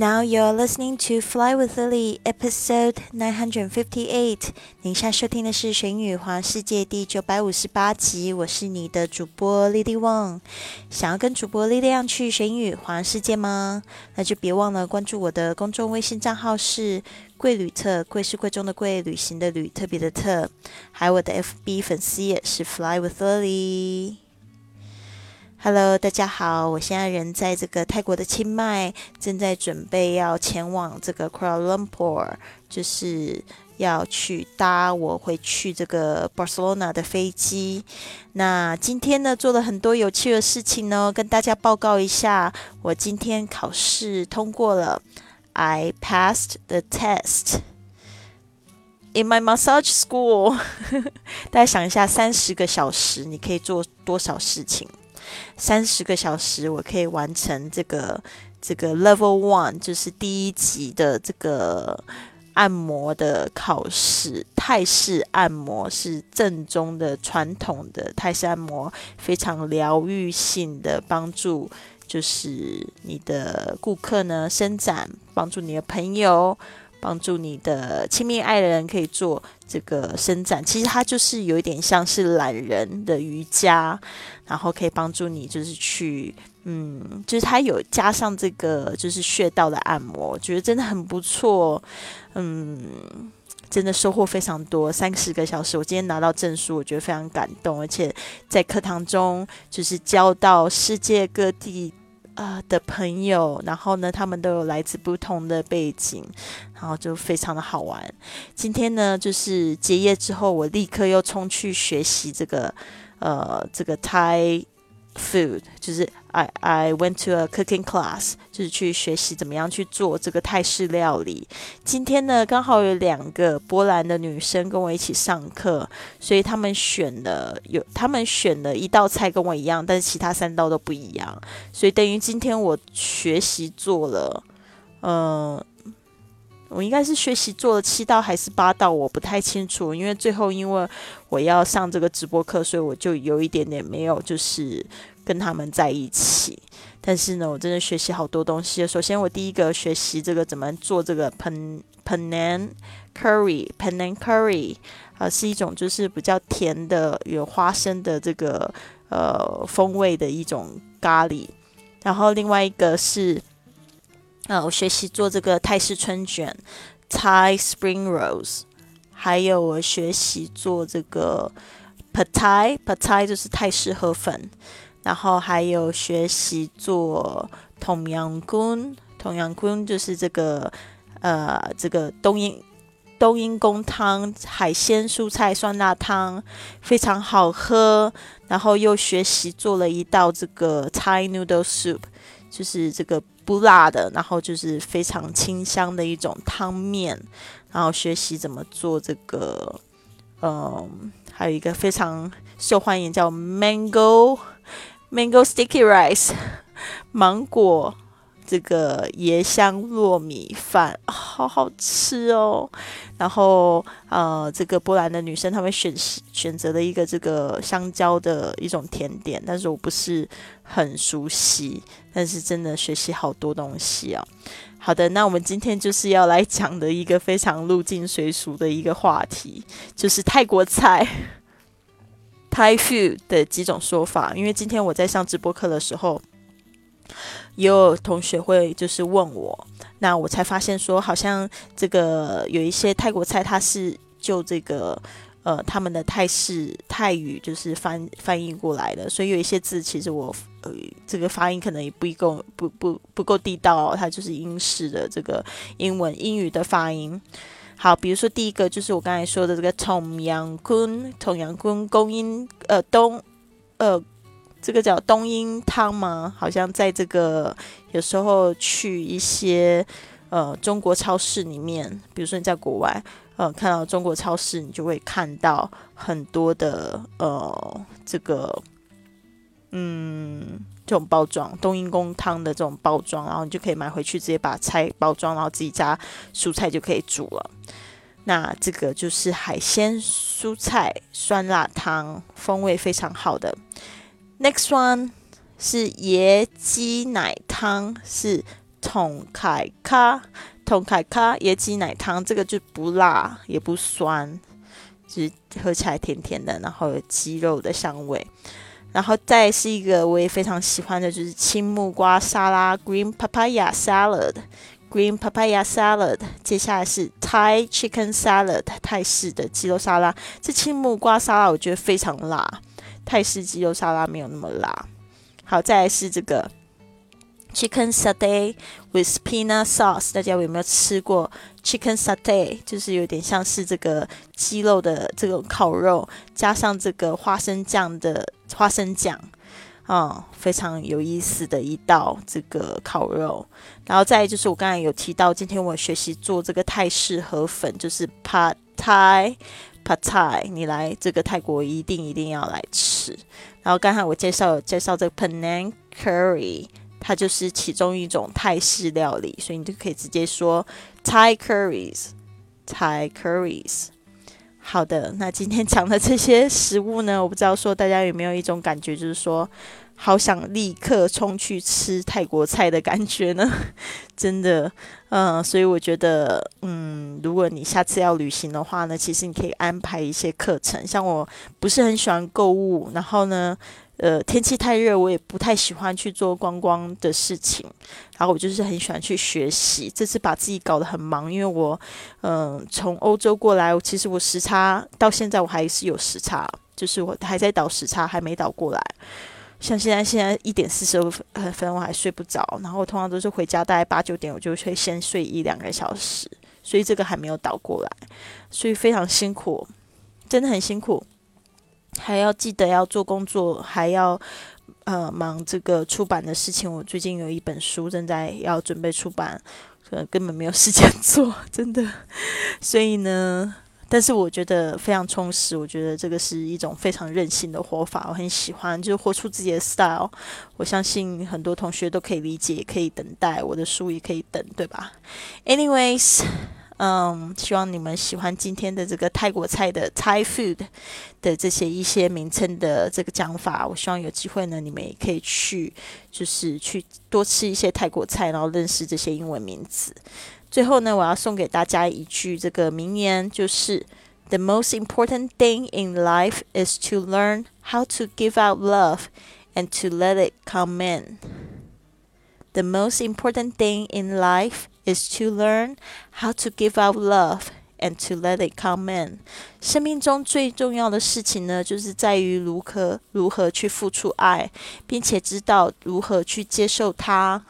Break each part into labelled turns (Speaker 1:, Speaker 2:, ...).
Speaker 1: Now you're listening to Fly with Lily, episode nine hundred fifty-eight. 您现在收听的是《玄宇环世界》第九百五十八集。我是你的主播 Lily Wang。想要跟主播力量去玄宇环世界吗？那就别忘了关注我的公众微信账号是“贵旅特”，贵是贵重的贵，旅行的旅，特别的特。还有我的 FB 粉丝也是 Fly with Lily。Hello，大家好，我现在人在这个泰国的清迈，正在准备要前往这个 Kuala Lumpur，就是要去搭我回去这个 Barcelona 的飞机。那今天呢，做了很多有趣的事情呢，跟大家报告一下。我今天考试通过了，I passed the test in my massage school。大家想一下，三十个小时你可以做多少事情？三十个小时，我可以完成这个这个 Level One，就是第一级的这个按摩的考试。泰式按摩是正宗的传统的泰式按摩，非常疗愈性的帮助，就是你的顾客呢伸展，帮助你的朋友。帮助你的亲密爱人可以做这个伸展，其实它就是有一点像是懒人的瑜伽，然后可以帮助你就是去，嗯，就是它有加上这个就是穴道的按摩，我觉得真的很不错，嗯，真的收获非常多，三十个小时，我今天拿到证书，我觉得非常感动，而且在课堂中就是教到世界各地。呃的朋友，然后呢，他们都有来自不同的背景，然后就非常的好玩。今天呢，就是结业之后，我立刻又冲去学习这个，呃，这个 Thai food，就是。I I went to a cooking class，就是去学习怎么样去做这个泰式料理。今天呢，刚好有两个波兰的女生跟我一起上课，所以他们选了有他们选了一道菜跟我一样，但是其他三道都不一样。所以等于今天我学习做了，嗯，我应该是学习做了七道还是八道，我不太清楚。因为最后因为我要上这个直播课，所以我就有一点点没有就是。跟他们在一起，但是呢，我真的学习好多东西。首先，我第一个学习这个怎么做这个 pen Penang curry，Penang curry 啊，是一种就是比较甜的、有花生的这个呃风味的一种咖喱。然后另外一个是，呃，我学习做这个泰式春卷 Thai spring rolls，还有我学习做这个 p a t a i p a t a i 就是泰式河粉。然后还有学习做同阳กุ้同阳羹就是这个呃这个冬阴冬阴功汤海鲜蔬菜酸辣汤非常好喝。然后又学习做了一道这个 Thai noodle soup，就是这个不辣的，然后就是非常清香的一种汤面。然后学习怎么做这个，嗯，还有一个非常受欢迎叫 mango。Mango sticky rice，芒果这个椰香糯米饭，好好吃哦。然后呃，这个波兰的女生她们选选择了一个这个香蕉的一种甜点，但是我不是很熟悉，但是真的学习好多东西哦。好的，那我们今天就是要来讲的一个非常入境随俗的一个话题，就是泰国菜。Thai food 的几种说法，因为今天我在上直播课的时候，也有同学会就是问我，那我才发现说，好像这个有一些泰国菜，它是就这个呃他们的泰式泰语就是翻翻译过来的，所以有一些字其实我呃这个发音可能也不一够不不不够地道，它就是英式的这个英文英语的发音。好，比如说第一个就是我刚才说的这个重阳坤，重阳坤供应呃冬呃这个叫冬阴汤吗？好像在这个有时候去一些呃中国超市里面，比如说你在国外呃看到中国超市，你就会看到很多的呃这个嗯。这种包装冬阴功汤的这种包装，然后你就可以买回去，直接把菜包装，然后自己加蔬菜就可以煮了。那这个就是海鲜蔬菜酸辣汤，风味非常好的。Next one 是椰鸡奶汤，是桶凯咖，桶凯咖椰鸡奶汤，这个就不辣也不酸，就是喝起来甜甜的，然后有鸡肉的香味。然后再是一个我也非常喜欢的，就是青木瓜沙拉 （Green Papaya Salad），Green Papaya Salad。接下来是 Thai Chicken Salad，泰式的鸡肉沙拉。这青木瓜沙拉我觉得非常辣，泰式鸡肉沙拉没有那么辣。好，再来是这个。Chicken satay with peanut sauce，大家有没有吃过 chicken satay？就是有点像是这个鸡肉的这种烤肉，加上这个花生酱的花生酱，啊，非常有意思的一道这个烤肉。然后再就是我刚才有提到，今天我学习做这个泰式河粉，就是 pad thai pa tai 你来这个泰国一定一定要来吃。然后刚才我介绍介绍这个 Penang curry。它就是其中一种泰式料理，所以你就可以直接说 Thai curries，Thai curries。好的，那今天讲的这些食物呢，我不知道说大家有没有一种感觉，就是说好想立刻冲去吃泰国菜的感觉呢？真的，嗯，所以我觉得，嗯，如果你下次要旅行的话呢，其实你可以安排一些课程。像我不是很喜欢购物，然后呢。呃，天气太热，我也不太喜欢去做观光的事情。然后我就是很喜欢去学习。这次把自己搞得很忙，因为我，嗯，从欧洲过来，其实我时差到现在我还是有时差，就是我还在倒时差，还没倒过来。像现在现在一点四十二分，我还睡不着。然后通常都是回家大概八九点，我就会先睡一两个小时，所以这个还没有倒过来，所以非常辛苦，真的很辛苦。还要记得要做工作，还要呃忙这个出版的事情。我最近有一本书正在要准备出版，可能根本没有时间做，真的。所以呢，但是我觉得非常充实。我觉得这个是一种非常任性的活法，我很喜欢，就是活出自己的 style。我相信很多同学都可以理解，可以等待我的书，也可以等，对吧？Anyways。嗯，希望你们喜欢今天的这个泰国菜的 Thai food 的这些一些名称的这个讲法。我希望有机会呢，你们也可以去，就是去多吃一些泰国菜，然后认识这些英文名字。最后呢，我要送给大家一句这个名言，就是 The most important thing in life is to learn how to give out love and to let it come in. The most important thing in life is to learn how to give out love and to let it come in。生命中最重要的事情呢，就是在于如何如何去付出爱，并且知道如何去接受它。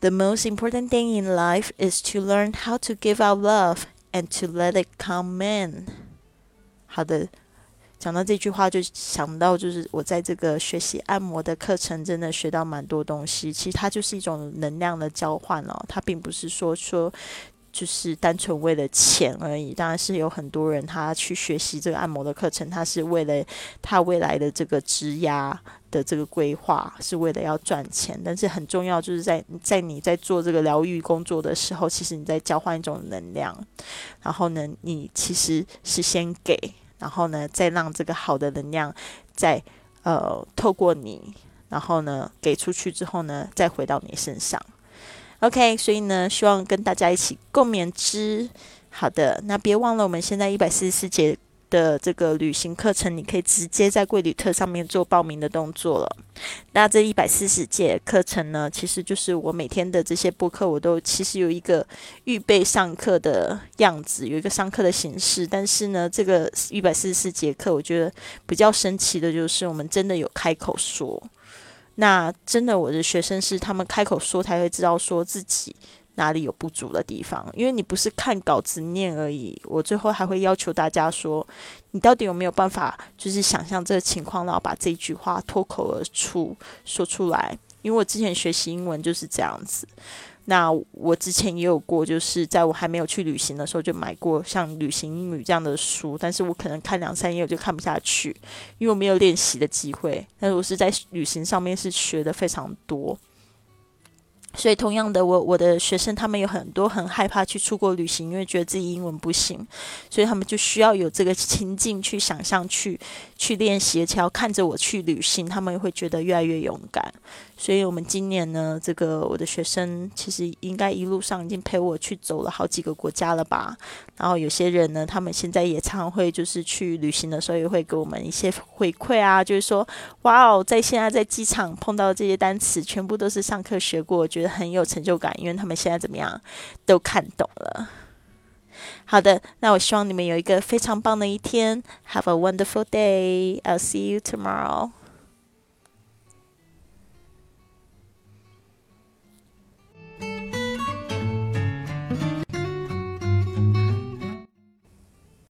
Speaker 1: The most important thing in life is to learn how to give out love and to let it come in。好的。 讲到这句话，就想到就是我在这个学习按摩的课程，真的学到蛮多东西。其实它就是一种能量的交换哦，它并不是说说就是单纯为了钱而已。当然是有很多人他去学习这个按摩的课程，他是为了他未来的这个职涯的这个规划，是为了要赚钱。但是很重要，就是在在你在做这个疗愈工作的时候，其实你在交换一种能量。然后呢，你其实是先给。然后呢，再让这个好的能量，再呃透过你，然后呢给出去之后呢，再回到你身上。OK，所以呢，希望跟大家一起共勉之。好的，那别忘了，我们现在一百四十四节。的这个旅行课程，你可以直接在贵旅特上面做报名的动作了。那这一百四十节课程呢，其实就是我每天的这些播客，我都其实有一个预备上课的样子，有一个上课的形式。但是呢，这个一百四十四节课，我觉得比较神奇的就是，我们真的有开口说。那真的，我的学生是他们开口说，才会知道说自己。哪里有不足的地方？因为你不是看稿子念而已，我最后还会要求大家说，你到底有没有办法，就是想象这个情况，然后把这句话脱口而出说出来。因为我之前学习英文就是这样子。那我之前也有过，就是在我还没有去旅行的时候，就买过像旅行英语这样的书，但是我可能看两三页我就看不下去，因为我没有练习的机会。但是我是在旅行上面是学的非常多。所以，同样的，我我的学生他们有很多很害怕去出国旅行，因为觉得自己英文不行，所以他们就需要有这个情境去想象、去去练习，而且要看着我去旅行，他们也会觉得越来越勇敢。所以，我们今年呢，这个我的学生其实应该一路上已经陪我去走了好几个国家了吧。然后，有些人呢，他们现在也常会就是去旅行的时候，也会给我们一些回馈啊，就是说，哇哦，在现在在机场碰到这些单词，全部都是上课学过，觉得很有成就感，因为他们现在怎么样都看懂了。好的，那我希望你们有一个非常棒的一天。Have a wonderful day. I'll see you tomorrow.